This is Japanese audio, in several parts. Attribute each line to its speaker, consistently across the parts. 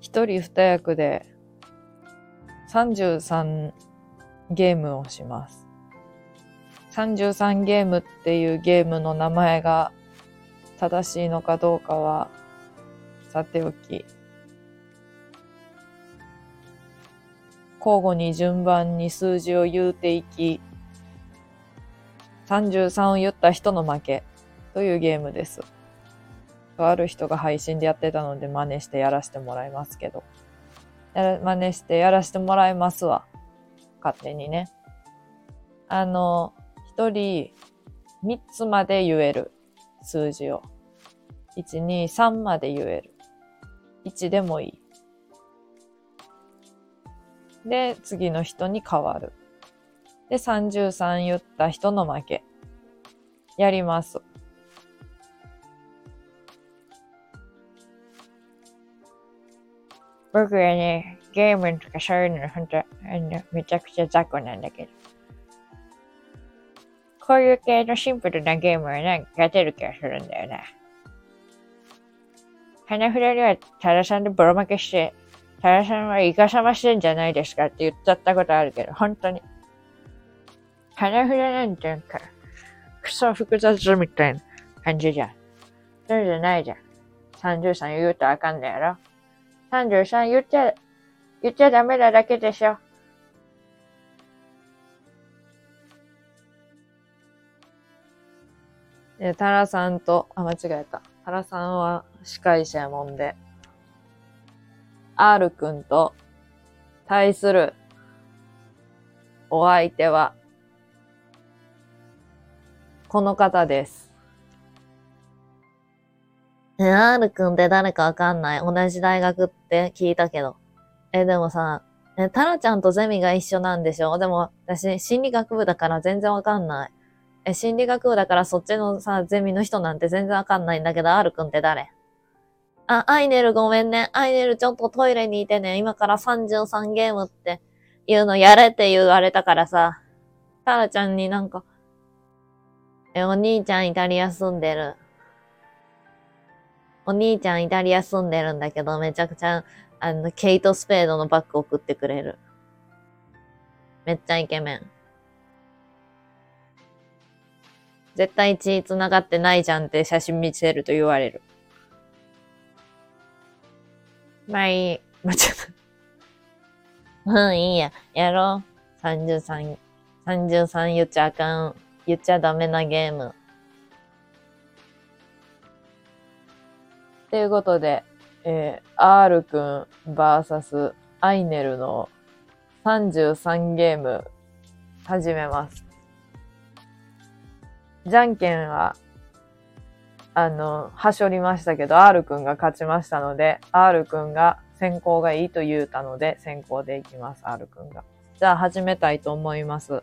Speaker 1: 一人二役で33ゲームをします。33ゲームっていうゲームの名前が正しいのかどうかはさておき、交互に順番に数字を言うていき、33を言った人の負けというゲームです。とある人が配信でやってたので真似してやらせてもらいますけど。やら真似してやらせてもらいますわ。勝手にね。あの、一人三つまで言える数字を。1、2、3まで言える。1でもいい。で、次の人に変わる。で、33言った人の負け。やります。
Speaker 2: 僕はね、ゲームとかそういうのほんと、めちゃくちゃ雑魚なんだけど。こういう系のシンプルなゲームはなんか勝てる気がするんだよな。花札にはタラさんでボロ負けして、タラさんはイカサマしてんじゃないですかって言っちゃったことあるけど、本当に。花札なんてなんか複雑みたいな感じじゃん。そうじゃないじゃん。33言うとあかんのやろ。33言っちゃ、言っちゃダメなだけでしょ。
Speaker 1: で、タラさんと、あ、間違えた。タラさんは司会者やもんで、R くんと対するお相手は、この方です。
Speaker 3: え、R くんって誰かわかんない。同じ大学って聞いたけど。え、でもさ、え、タラちゃんとゼミが一緒なんでしょ？でも、私、心理学部だから全然わかんない。え、心理学部だからそっちのさ、ゼミの人なんて全然わかんないんだけど、R くんって誰？あ、アイネルごめんね。アイネルちょっとトイレにいてね、今から33ゲームっていうのやれって言われたからさ、タラちゃんになんか、え、お兄ちゃんイタリア住んでる。お兄ちゃんイタリア住んでるんだけど、めちゃくちゃ、あの、ケイト・スペードのバッグ送ってくれる。めっちゃイケメン。絶対血繋がってないじゃんって写真見せると言われる。
Speaker 2: まあいい。
Speaker 3: ま、ちょっと。うん、いいや。やろう。33、33言っちゃあかん。言っちゃダメなゲーム。
Speaker 1: ということで、えー、R くん VS アイネルの33ゲーム始めます。じゃんけんは、あの、はしょりましたけど、R くんが勝ちましたので、R くんが先行がいいと言うたので、先行でいきます、R くんが。じゃあ始めたいと思います。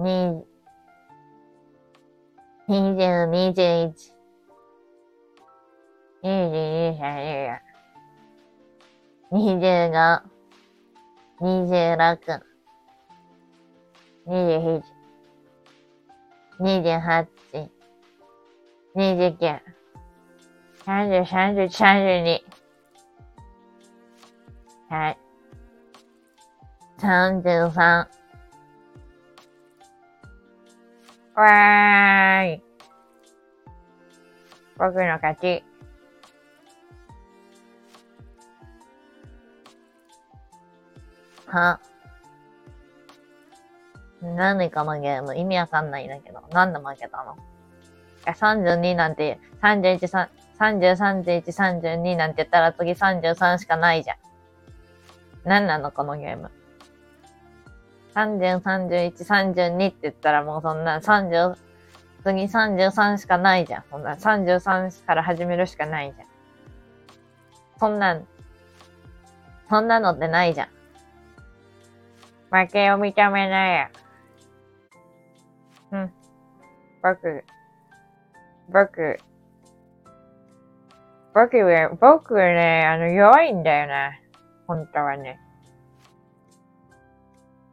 Speaker 3: 二十、二十
Speaker 2: 一、二
Speaker 3: 十二、
Speaker 2: 二十
Speaker 3: 二、
Speaker 2: 二十、二、二
Speaker 1: 十五、二十六、二十七、二十八、二十九、三十、三十、三十二、
Speaker 2: はい
Speaker 3: 三十三、
Speaker 2: わーい。僕の勝ち。
Speaker 3: は。何このゲーム意味わかんないんだけど。なんで負けたの ?32 なんて、31、3 30、31、32なんて言ったら次33しかないじゃん。何なのこのゲーム？30、31、32って言ったらもうそんな30、次33しかないじゃん。そんな33から始めるしかないじゃん。そんなん、そんなのってないじゃん。
Speaker 2: 負けを認めないよ。うん。僕、僕、僕は、僕はね、あの、弱いんだよな。本当はね。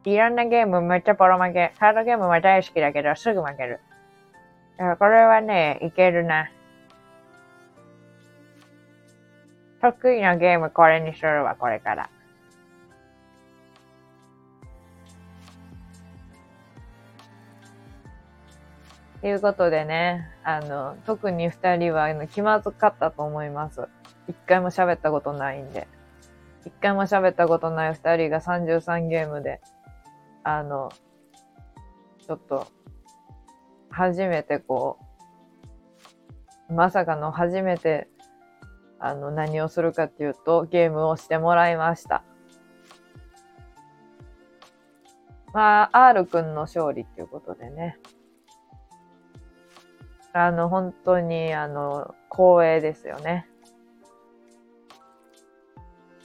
Speaker 2: いろんなゲームめっちゃボロ負け。カードゲームは大好きだけど、すぐ負ける。だからこれはね、いけるな。得意なゲームこれにするわ、これから。
Speaker 1: ということでね、あの、特に二人はあの気まずかったと思います。一回も喋ったことないんで。一回も喋ったことない二人が33ゲームで、あの、ちょっと、初めてこう、まさかの初めて、あの、何をするかっていうと、ゲームをしてもらいました。まあ、R くんの勝利っていうことでね。あの、本当に、あの、光栄ですよね。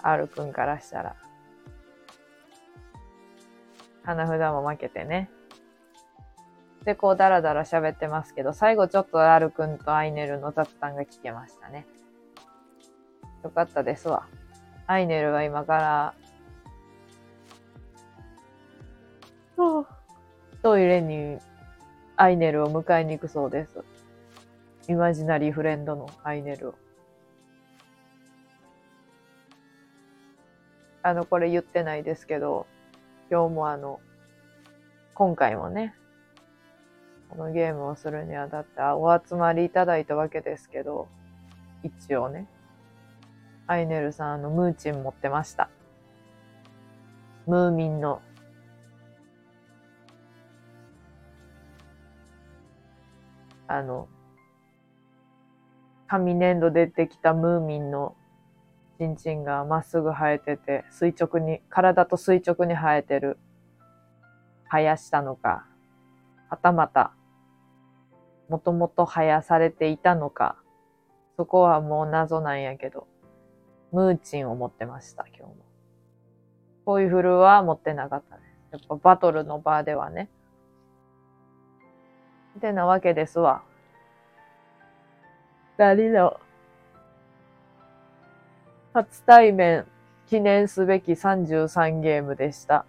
Speaker 1: R くんからしたら。花札も負けてね。で、こう、だらだら喋ってますけど、最後ちょっと R くんとアイネルの雑談が聞けましたね。よかったですわ。アイネルは今から、トイレにアイネルを迎えに行くそうです。イマジナリーフレンドのアイネルを。あの、これ言ってないですけど、今日もあの、今回もね、このゲームをするにあたってお集まりいただいたわけですけど、一応ね、アイネルさん、あの、ムーチン持ってました。ムーミンの。あの、紙粘土でできたムーミンのチンチンがまっすぐ生えてて、垂直に、体と垂直に生えてる、生やしたのか、はたまた、もともと生やされていたのか、そこはもう謎なんやけど、ムーチンを持ってました、今日も。こういうフルは持ってなかったです。やっぱバトルの場ではね。ってなわけですわ。二人の初対面記念すべき33ゲームでした。